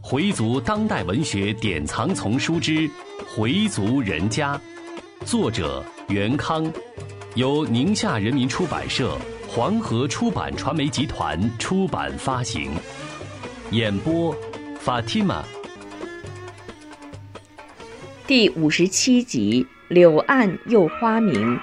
回族当代文学典藏丛书之《回族人家》，作者袁康，由宁夏人民出版社、黄河出版传媒集团出版发行。演播：Fatima。第五十七集：柳暗又花明。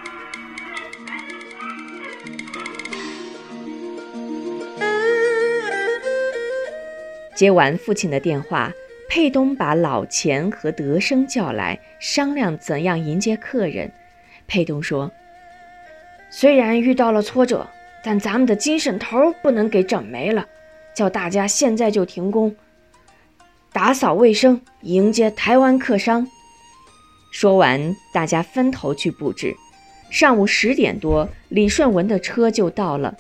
接完父亲的电话，佩东把老钱和德生叫来，商量怎样迎接客人。佩东说：“虽然遇到了挫折，但咱们的精神头不能给整没了。叫大家现在就停工，打扫卫生，迎接台湾客商。”说完，大家分头去布置。上午十点多，李顺文的车就到了，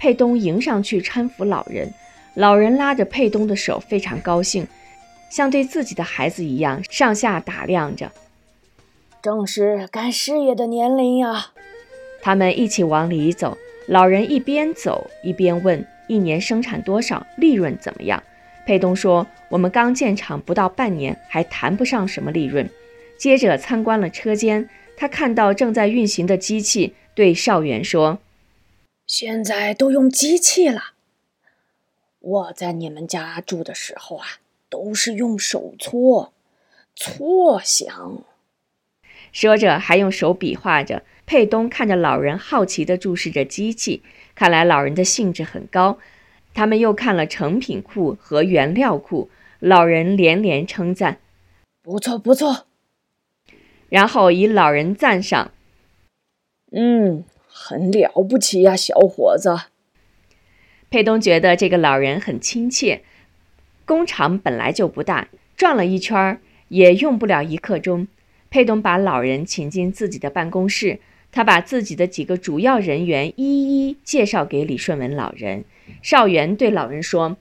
佩东迎上去搀扶老人。老人拉着佩东的手，非常高兴，像对自己的孩子一样，上下打量着。正是干事业的年龄呀。他们一起往里走，老人一边走一边问：“一年生产多少？利润怎么样？”佩东说：“我们刚建厂不到半年，还谈不上什么利润。”接着参观了车间，他看到正在运行的机器，对少元说：“现在都用机器了。”我在你们家住的时候啊，都是用手搓，搓香。说着还用手比划着。佩东看着老人，好奇地注视着机器，看来老人的兴致很高。他们又看了成品库和原料库，老人连连称赞：“不错，不错。”然后以老人赞赏：“嗯，很了不起呀，小伙子。”佩东觉得这个老人很亲切。工厂本来就不大，转了一圈也用不了一刻钟。佩东把老人请进自己的办公室，他把自己的几个主要人员一一介绍给李顺文老人。少元对老人说：“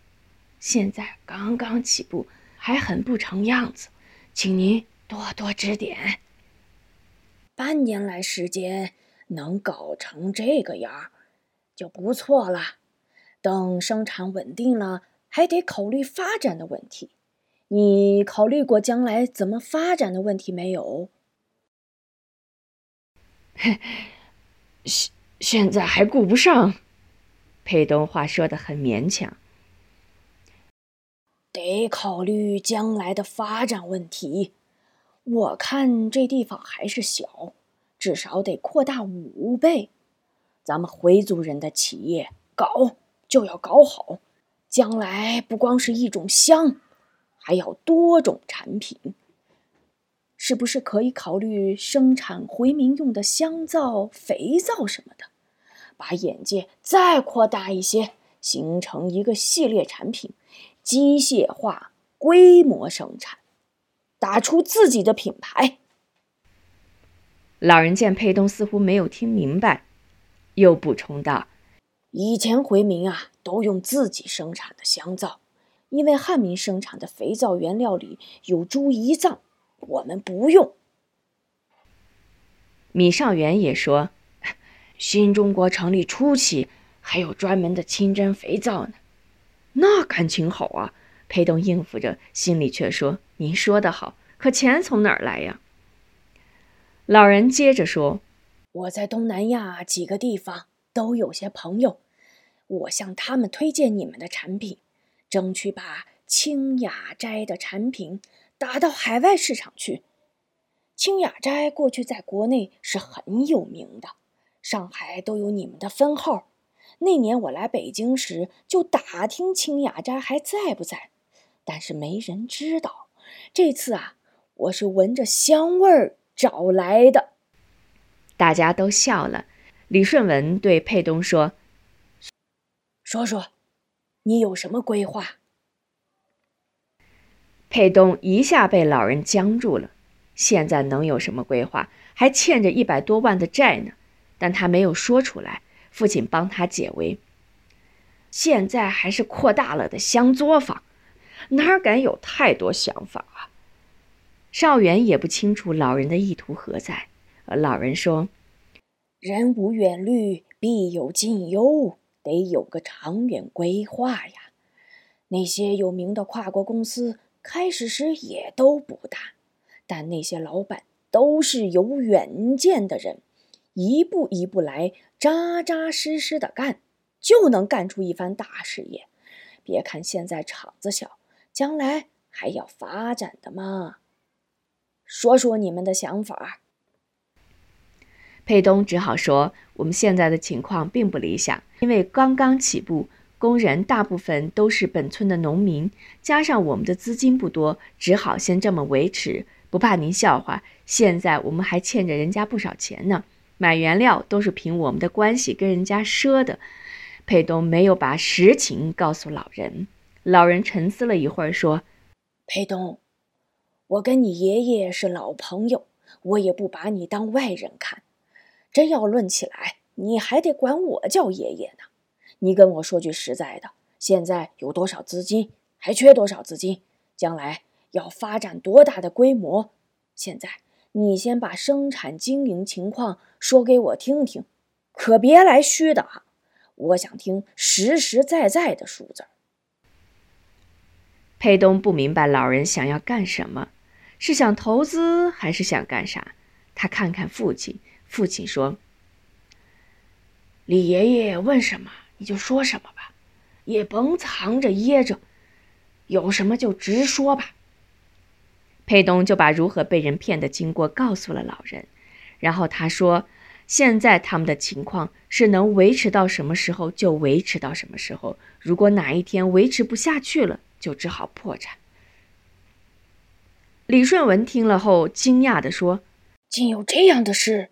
现在刚刚起步，还很不成样子，请您多多指点。半年来时间能搞成这个样儿，就不错了。”等生产稳定了，还得考虑发展的问题。你考虑过将来怎么发展的问题没有？现现在还顾不上。佩东话说的很勉强。得考虑将来的发展问题。我看这地方还是小，至少得扩大五倍。咱们回族人的企业搞。就要搞好，将来不光是一种香，还要多种产品。是不是可以考虑生产回民用的香皂、肥皂什么的？把眼界再扩大一些，形成一个系列产品，机械化、规模生产，打出自己的品牌。老人见佩东似乎没有听明白，又补充道。以前回民啊，都用自己生产的香皂，因为汉民生产的肥皂原料里有猪胰脏，我们不用。米尚元也说，新中国成立初期还有专门的清真肥皂呢，那感情好啊。裴东应付着，心里却说：“您说的好，可钱从哪儿来呀？”老人接着说：“我在东南亚几个地方都有些朋友。”我向他们推荐你们的产品，争取把清雅斋的产品打到海外市场去。清雅斋过去在国内是很有名的，上海都有你们的分号。那年我来北京时就打听清雅斋还在不在，但是没人知道。这次啊，我是闻着香味儿找来的。大家都笑了。李顺文对佩东说。说说，你有什么规划？佩东一下被老人僵住了。现在能有什么规划？还欠着一百多万的债呢。但他没有说出来。父亲帮他解围。现在还是扩大了的香作坊，哪敢有太多想法啊？少元也不清楚老人的意图何在。老人说：“人无远虑，必有近忧。”得有个长远规划呀！那些有名的跨国公司开始时也都不大，但那些老板都是有远见的人，一步一步来，扎扎实实的干，就能干出一番大事业。别看现在厂子小，将来还要发展的嘛。说说你们的想法。佩东只好说：“我们现在的情况并不理想，因为刚刚起步，工人大部分都是本村的农民，加上我们的资金不多，只好先这么维持。不怕您笑话，现在我们还欠着人家不少钱呢。买原料都是凭我们的关系跟人家赊的。”佩东没有把实情告诉老人。老人沉思了一会儿，说：“佩东，我跟你爷爷是老朋友，我也不把你当外人看。”真要论起来，你还得管我叫爷爷呢。你跟我说句实在的，现在有多少资金，还缺多少资金，将来要发展多大的规模？现在你先把生产经营情况说给我听听，可别来虚的啊！我想听实实在在的数字。佩东不明白老人想要干什么，是想投资还是想干啥？他看看父亲。父亲说：“李爷爷问什么你就说什么吧，也甭藏着掖着，有什么就直说吧。”佩东就把如何被人骗的经过告诉了老人，然后他说：“现在他们的情况是能维持到什么时候就维持到什么时候，如果哪一天维持不下去了，就只好破产。”李顺文听了后惊讶地说：“竟有这样的事！”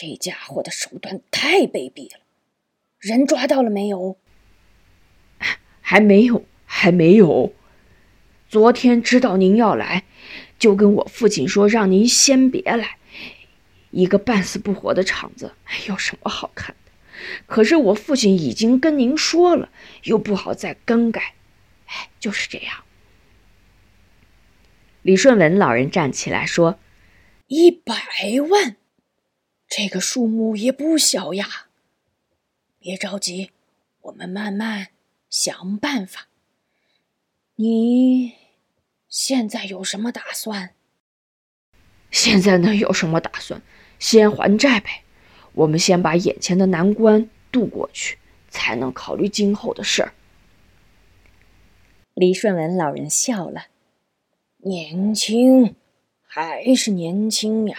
这家伙的手段太卑鄙了，人抓到了没有？还没有，还没有。昨天知道您要来，就跟我父亲说，让您先别来。一个半死不活的厂子，有什么好看的？可是我父亲已经跟您说了，又不好再更改。哎，就是这样。李顺文老人站起来说：“一百万。”这个数目也不小呀，别着急，我们慢慢想办法。你现在有什么打算？现在能有什么打算？先还债呗。我们先把眼前的难关渡过去，才能考虑今后的事儿。李顺文老人笑了，年轻，还是年轻呀。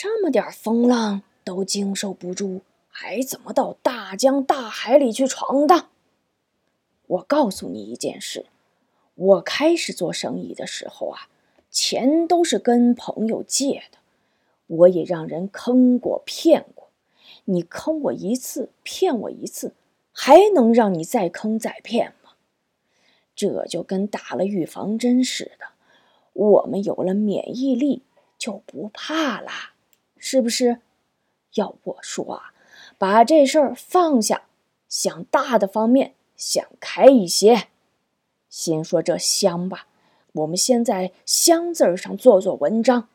这么点风浪都经受不住，还怎么到大江大海里去闯荡？我告诉你一件事，我开始做生意的时候啊，钱都是跟朋友借的，我也让人坑过骗过。你坑我一次，骗我一次，还能让你再坑再骗吗？这就跟打了预防针似的，我们有了免疫力就不怕啦。是不是？要我说啊，把这事儿放下，想大的方面，想开一些。先说这香吧，我们先在香字上做做文章，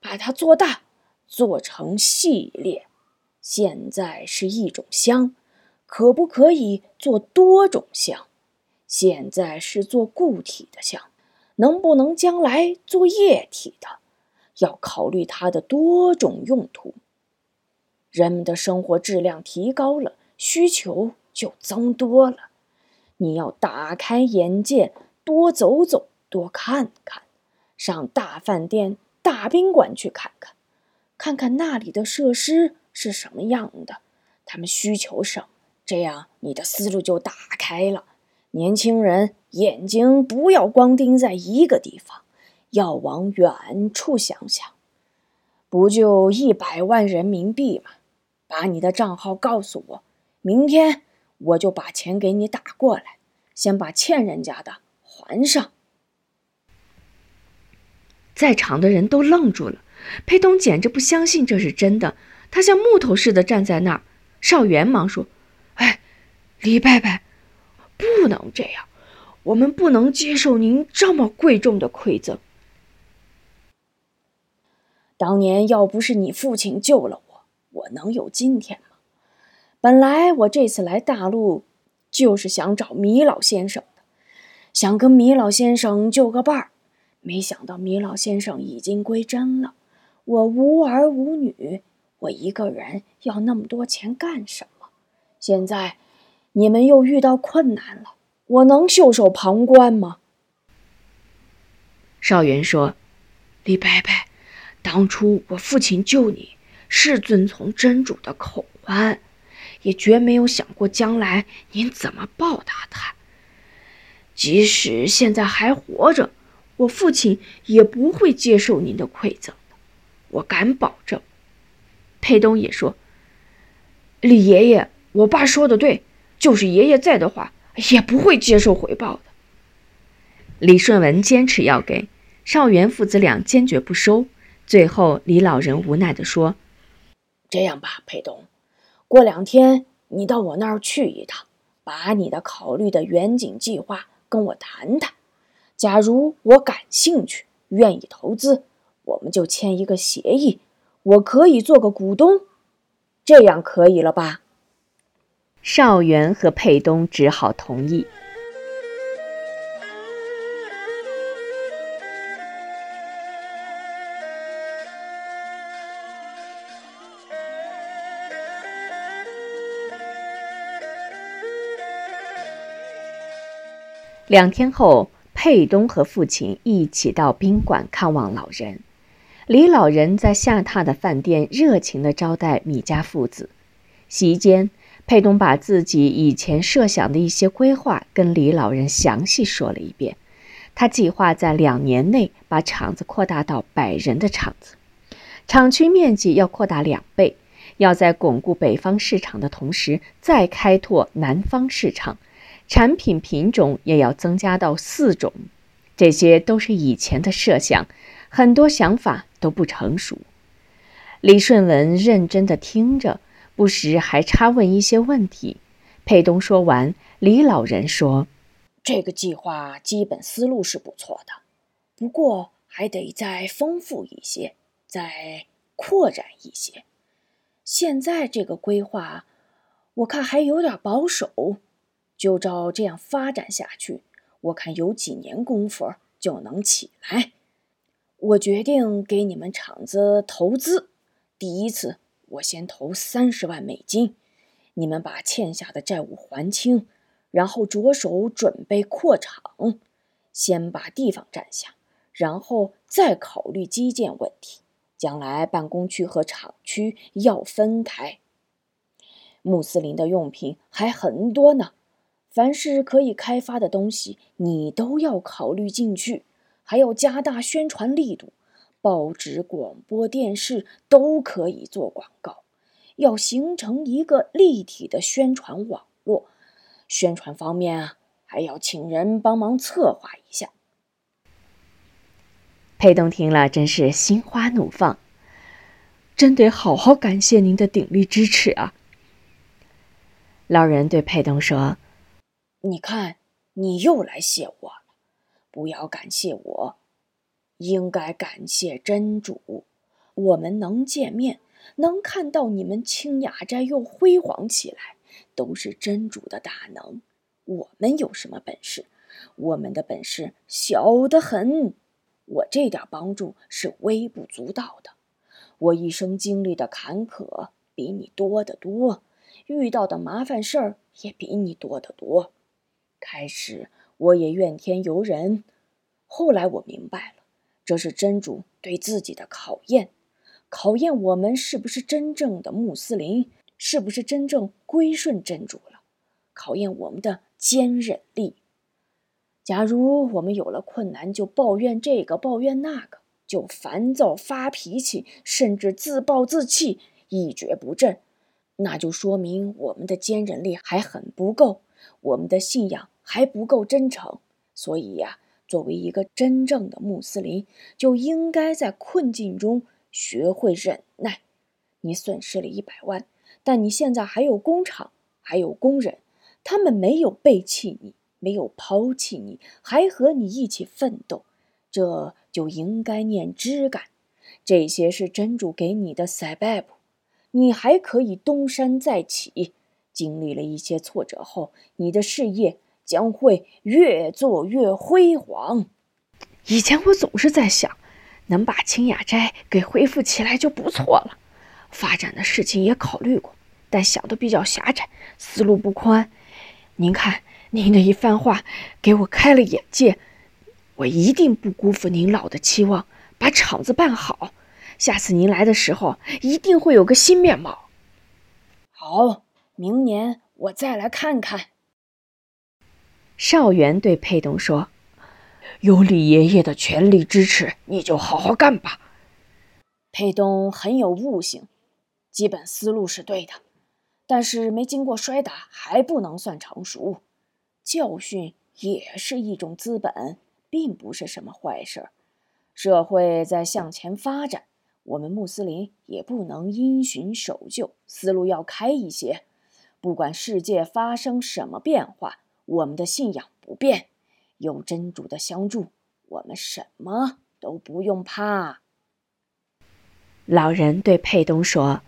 把它做大，做成系列。现在是一种香，可不可以做多种香？现在是做固体的香，能不能将来做液体的？要考虑它的多种用途。人们的生活质量提高了，需求就增多了。你要打开眼界，多走走，多看看，上大饭店、大宾馆去看看，看看那里的设施是什么样的，他们需求什么，这样你的思路就打开了。年轻人眼睛不要光盯在一个地方。要往远处想想，不就一百万人民币吗？把你的账号告诉我，明天我就把钱给你打过来。先把欠人家的还上。在场的人都愣住了，裴东简直不相信这是真的，他像木头似的站在那儿。少元忙说：“哎，李伯伯，不能这样，我们不能接受您这么贵重的馈赠。”当年要不是你父亲救了我，我能有今天吗？本来我这次来大陆，就是想找米老先生的，想跟米老先生就个伴儿，没想到米老先生已经归真了。我无儿无女，我一个人要那么多钱干什么？现在你们又遇到困难了，我能袖手旁观吗？少元说：“李伯伯，当初我父亲救你是遵从真主的口唤，也绝没有想过将来您怎么报答他。即使现在还活着，我父亲也不会接受您的馈赠的，我敢保证。”佩东也说：“李爷爷，我爸说的对，就是爷爷在的话，也不会接受回报的。”李顺文坚持要给。少元父子俩坚决不收，最后李老人无奈地说：“这样吧，佩东，过两天你到我那儿去一趟，把你的考虑的远景计划跟我谈谈。假如我感兴趣，愿意投资，我们就签一个协议，我可以做个股东，这样可以了吧？”少元和佩东只好同意。两天后，佩东和父亲一起到宾馆看望老人。李老人在下榻的饭店热情地招待米家父子。席间，佩东把自己以前设想的一些规划跟李老人详细说了一遍。他计划在两年内把厂子扩大到百人的厂子，厂区面积要扩大两倍，要在巩固北方市场的同时，再开拓南方市场。产品品种也要增加到四种，这些都是以前的设想，很多想法都不成熟。李顺文认真地听着，不时还插问一些问题。佩东说完，李老人说：“这个计划基本思路是不错的，不过还得再丰富一些，再扩展一些。现在这个规划，我看还有点保守。”就照这样发展下去，我看有几年功夫就能起来。我决定给你们厂子投资，第一次我先投三十万美金，你们把欠下的债务还清，然后着手准备扩厂，先把地方占下，然后再考虑基建问题。将来办公区和厂区要分开。穆斯林的用品还很多呢。凡是可以开发的东西，你都要考虑进去，还要加大宣传力度，报纸、广播电视都可以做广告，要形成一个立体的宣传网络。宣传方面啊，还要请人帮忙策划一下。佩东听了，真是心花怒放，真得好好感谢您的鼎力支持啊！老人对佩东说。你看，你又来谢我了。不要感谢我，应该感谢真主。我们能见面，能看到你们清雅斋又辉煌起来，都是真主的大能。我们有什么本事？我们的本事小得很。我这点帮助是微不足道的。我一生经历的坎坷比你多得多，遇到的麻烦事儿也比你多得多。开始我也怨天尤人，后来我明白了，这是真主对自己的考验，考验我们是不是真正的穆斯林，是不是真正归顺真主了，考验我们的坚忍力。假如我们有了困难就抱怨这个抱怨那个，就烦躁发脾气，甚至自暴自弃，一蹶不振，那就说明我们的坚忍力还很不够，我们的信仰。还不够真诚，所以呀，作为一个真正的穆斯林，就应该在困境中学会忍耐。你损失了一百万，但你现在还有工厂，还有工人，他们没有背弃你，没有抛弃你，还和你一起奋斗，这就应该念知感。这些是真主给你的塞拜布，你还可以东山再起。经历了一些挫折后，你的事业。将会越做越辉煌。以前我总是在想，能把清雅斋给恢复起来就不错了。发展的事情也考虑过，但想的比较狭窄，思路不宽。您看，您的一番话给我开了眼界，我一定不辜负您老的期望，把厂子办好。下次您来的时候，一定会有个新面貌。好，明年我再来看看。少元对佩东说：“有李爷爷的全力支持，你就好好干吧。”佩东很有悟性，基本思路是对的，但是没经过摔打还不能算成熟。教训也是一种资本，并不是什么坏事。社会在向前发展。我们穆斯林也不能因循守旧，思路要开一些。不管世界发生什么变化，我们的信仰不变。有真主的相助，我们什么都不用怕。老人对佩东说：“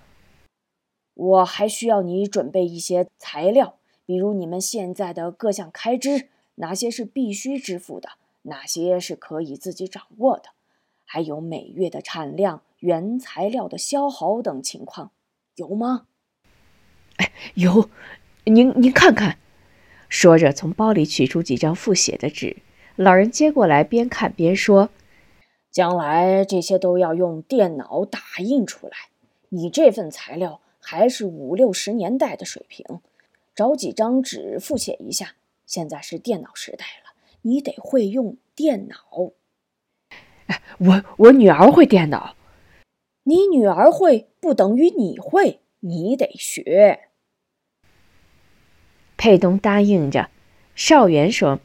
我还需要你准备一些材料，比如你们现在的各项开支，哪些是必须支付的，哪些是可以自己掌握的，还有每月的产量。”原材料的消耗等情况有吗？哎，有，您您看看。说着，从包里取出几张复写的纸，老人接过来，边看边说：“将来这些都要用电脑打印出来。你这份材料还是五六十年代的水平，找几张纸复写一下。现在是电脑时代了，你得会用电脑。哎，我我女儿会电脑。”你女儿会不等于你会，你得学。佩东答应着。少元说：“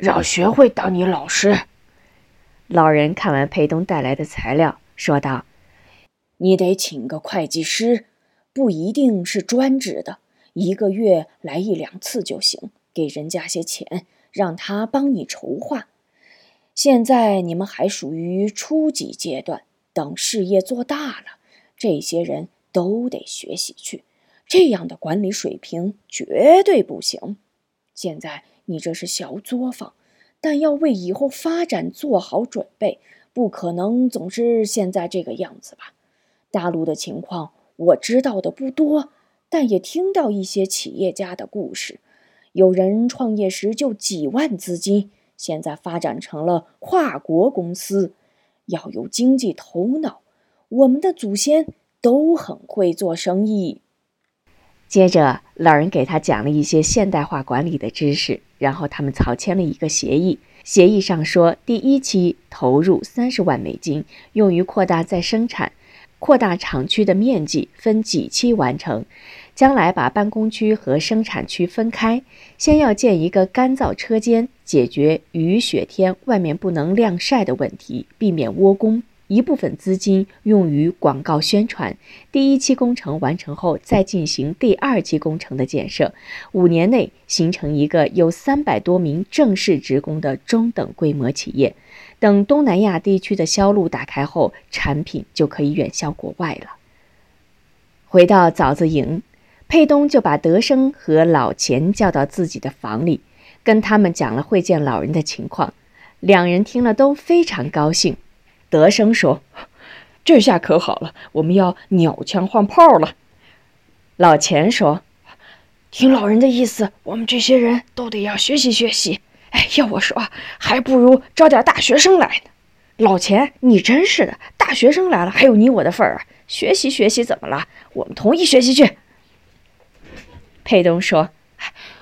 要学会当你老师。”老人看完佩东带来的材料，说道：“你得请个会计师，不一定是专职的，一个月来一两次就行，给人家些钱，让他帮你筹划。现在你们还属于初级阶段。”等事业做大了，这些人都得学习去。这样的管理水平绝对不行。现在你这是小作坊，但要为以后发展做好准备，不可能总是现在这个样子吧？大陆的情况我知道的不多，但也听到一些企业家的故事。有人创业时就几万资金，现在发展成了跨国公司。要有经济头脑，我们的祖先都很会做生意。接着，老人给他讲了一些现代化管理的知识，然后他们草签了一个协议。协议上说，第一期投入三十万美金，用于扩大再生产，扩大厂区的面积，分几期完成。将来把办公区和生产区分开，先要建一个干燥车间，解决雨雪天外面不能晾晒的问题，避免窝工。一部分资金用于广告宣传。第一期工程完成后，再进行第二期工程的建设。五年内形成一个有三百多名正式职工的中等规模企业。等东南亚地区的销路打开后，产品就可以远销国外了。回到枣子营。佩东就把德生和老钱叫到自己的房里，跟他们讲了会见老人的情况。两人听了都非常高兴。德生说：“ 这下可好了，我们要鸟枪换炮了。”老钱说：“听老人的意思，我们这些人都得要学习学习。哎，要我说，还不如招点大学生来呢。”老钱，你真是的，大学生来了，还有你我的份儿啊！学习学习怎么了？我们同意学习去。佩东说：“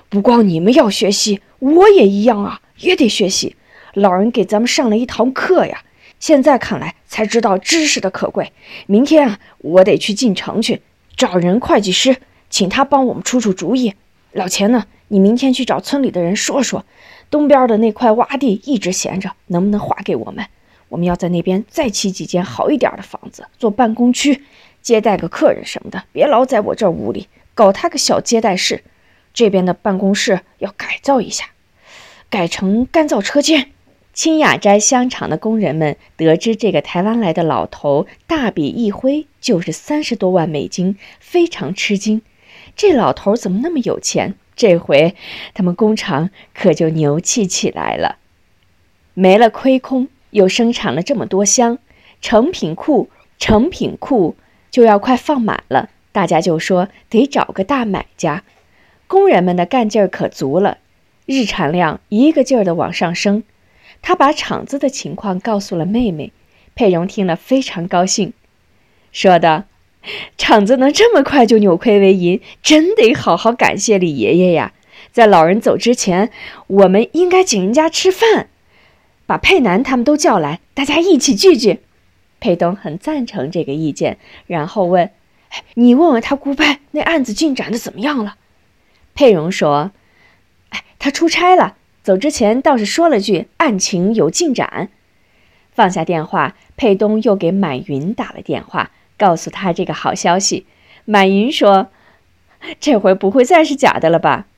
不光你们要学习，我也一样啊，也得学习。老人给咱们上了一堂课呀，现在看来才知道知识的可贵。明天啊，我得去进城去找人会计师，请他帮我们出出主意。老钱呢，你明天去找村里的人说说，东边的那块洼地一直闲着，能不能划给我们？我们要在那边再起几间好一点的房子做办公区，接待个客人什么的，别老在我这屋里。”搞他个小接待室，这边的办公室要改造一下，改成干燥车间。青雅斋香厂的工人们得知这个台湾来的老头大笔一挥就是三十多万美金，非常吃惊。这老头怎么那么有钱？这回他们工厂可就牛气起来了，没了亏空，又生产了这么多箱，成品库成品库就要快放满了，大家就说得找个大买家。工人们的干劲儿可足了，日产量一个劲儿的往上升。他把厂子的情况告诉了妹妹，佩蓉听了非常高兴，说道：“厂子能这么快就扭亏为盈，真得好好感谢李爷爷呀！在老人走之前，我们应该请人家吃饭，把佩南他们都叫来，大家一起聚聚。”佩东很赞成这个意见，然后问：“你问问他姑伯那案子进展的怎么样了？”佩蓉说：“哎，他出差了，走之前倒是说了句案情有进展。”放下电话，佩东又给满云打了电话，告诉他这个好消息。满云说：“这回不会再是假的了吧？”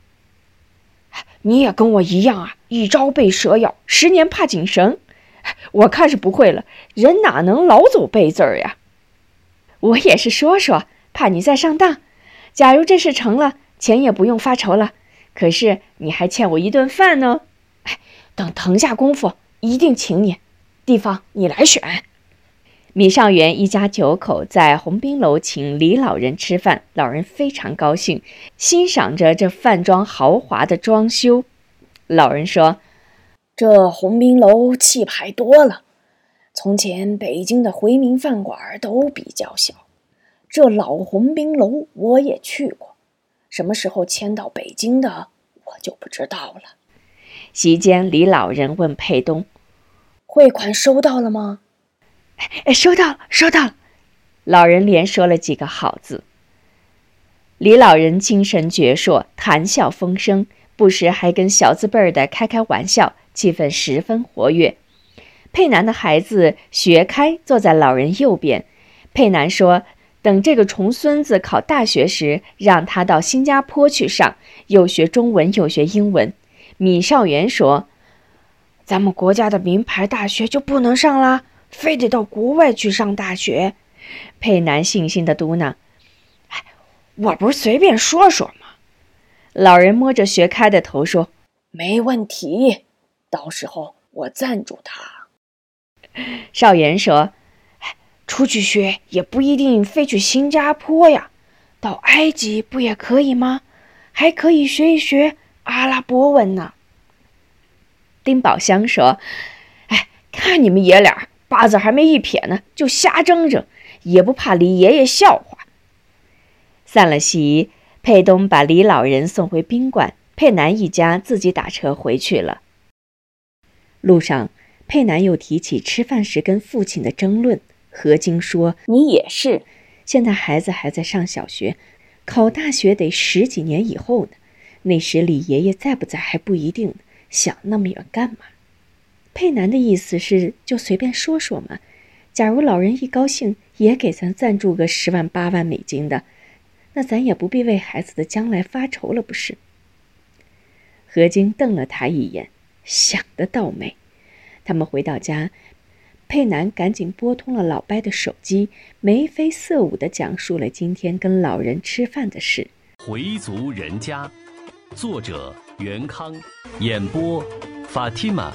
你也跟我一样啊，一朝被蛇咬，十年怕井绳。我看是不会了，人哪能老走背字儿呀？我也是说说，怕你再上当。假如这事成了。钱也不用发愁了，可是你还欠我一顿饭呢。哎，等腾下功夫，一定请你。地方你来选。米上元一家九口在鸿宾楼请李老人吃饭，老人非常高兴，欣赏着这饭庄豪华的装修。老人说：“这鸿宾楼气派多了。从前北京的回民饭馆都比较小，这老鸿宾楼我也去过。”什么时候迁到北京的，我就不知道了。席间，李老人问佩东：“汇款收到了吗？”“哎，收到了，收到了。”老人连说了几个好字。李老人精神矍铄，谈笑风生，不时还跟小字辈儿的开开玩笑，气氛十分活跃。佩南的孩子学开坐在老人右边，佩南说。等这个重孙子考大学时，让他到新加坡去上，又学中文又学英文。米少元说：“咱们国家的名牌大学就不能上啦，非得到国外去上大学。”佩南悻悻的嘟囔：“哎，我不是随便说说吗？”老人摸着学开的头说：“没问题，到时候我赞助他。”少元说。出去学也不一定非去新加坡呀，到埃及不也可以吗？还可以学一学阿拉伯文呢。丁宝香说：“哎，看你们爷俩八字还没一撇呢，就瞎争争，也不怕李爷爷笑话。”散了席，佩东把李老人送回宾馆，佩南一家自己打车回去了。路上，佩南又提起吃饭时跟父亲的争论。何晶说：“你也是，现在孩子还在上小学，考大学得十几年以后呢。那时李爷爷在不在还不一定呢。想那么远干嘛？”佩南的意思是就随便说说嘛。假如老人一高兴，也给咱赞助个十万八万美金的，那咱也不必为孩子的将来发愁了，不是？何晶瞪了他一眼，想得倒美。他们回到家。佩南赶紧拨通了老伯的手机，眉飞色舞地讲述了今天跟老人吃饭的事。回族人家，作者袁康，演播法蒂玛。